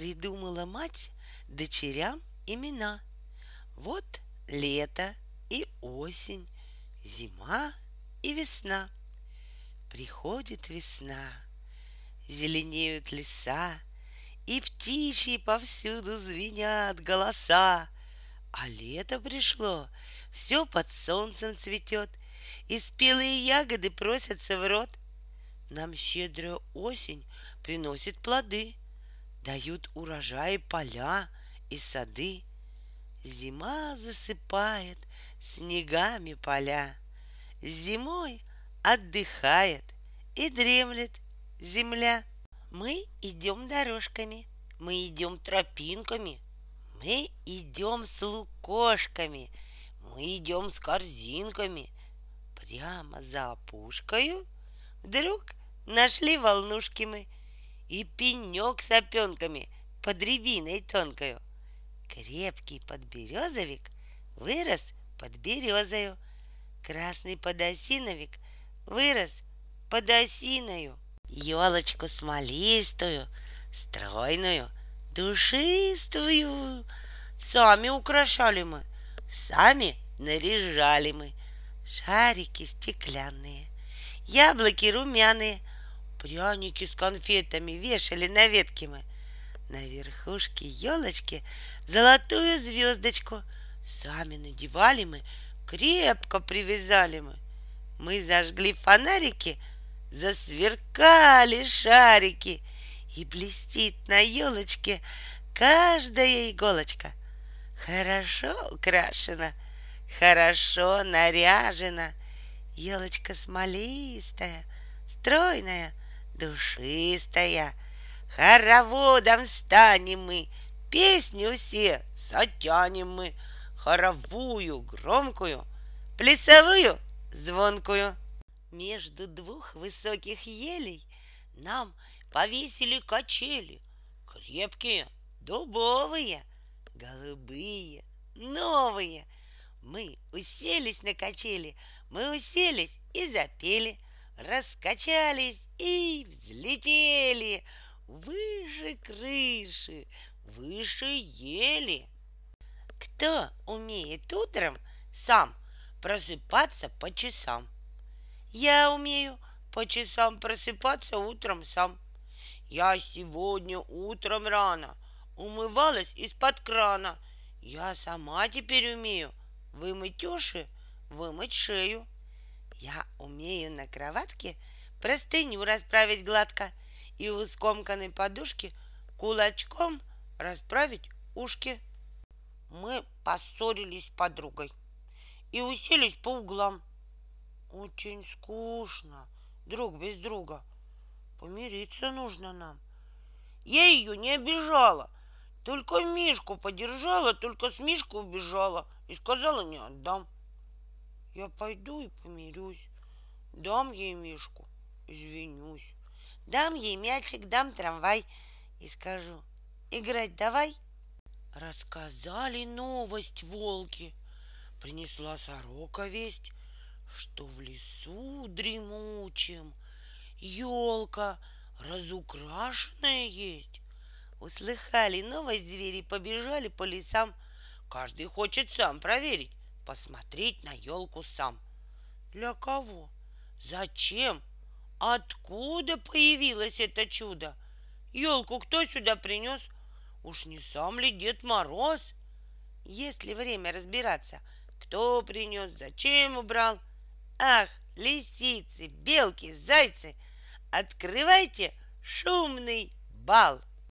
Придумала мать дочерям имена. Вот лето и осень, зима и весна. Приходит весна, зеленеют леса, И птичьи повсюду звенят голоса. А лето пришло, все под солнцем цветет, И спелые ягоды просятся в рот. Нам щедрая осень приносит плоды, Дают урожаи поля и сады. Зима засыпает снегами поля. Зимой отдыхает и дремлет земля. Мы идем дорожками, мы идем тропинками, мы идем с лукошками, мы идем с корзинками. Прямо за опушкою вдруг нашли волнушки мы и пенек с опенками под рябиной тонкою. Крепкий подберезовик вырос под березою. Красный подосиновик вырос под осиною. Елочку смолистую, стройную, душистую. Сами украшали мы, сами наряжали мы. Шарики стеклянные, яблоки румяные, пряники с конфетами вешали на ветке мы. На верхушке елочки золотую звездочку Сами надевали мы, крепко привязали мы. Мы зажгли фонарики, засверкали шарики, И блестит на елочке каждая иголочка. Хорошо украшена, хорошо наряжена, Елочка смолистая, стройная, душистая — Хороводом станем мы, песню все затянем мы, Хоровую, громкую, плясовую, звонкую. Между двух высоких елей Нам повесили качели, Крепкие, дубовые, голубые, новые. Мы уселись на качели, мы уселись и запели, Раскачались и взлетели — выше крыши, выше ели. Кто умеет утром сам просыпаться по часам? Я умею по часам просыпаться утром сам. Я сегодня утром рано умывалась из-под крана. Я сама теперь умею вымыть уши, вымыть шею. Я умею на кроватке простыню расправить гладко — и у скомканной подушки кулачком расправить ушки. Мы поссорились с подругой и уселись по углам. Очень скучно, друг без друга. Помириться нужно нам. Я ее не обижала, только Мишку подержала, только с Мишку убежала и сказала не отдам. Я пойду и помирюсь, дам ей Мишку, извинюсь. Дам ей мячик, дам трамвай и скажу, играть давай. Рассказали новость волки. Принесла сорока весть, что в лесу дремучем елка разукрашенная есть. Услыхали новость звери, побежали по лесам. Каждый хочет сам проверить, посмотреть на елку сам. Для кого? Зачем? Откуда появилось это чудо? Елку кто сюда принес? Уж не сам ли Дед Мороз? Есть ли время разбираться, кто принес, зачем убрал? Ах, лисицы, белки, зайцы, открывайте шумный бал!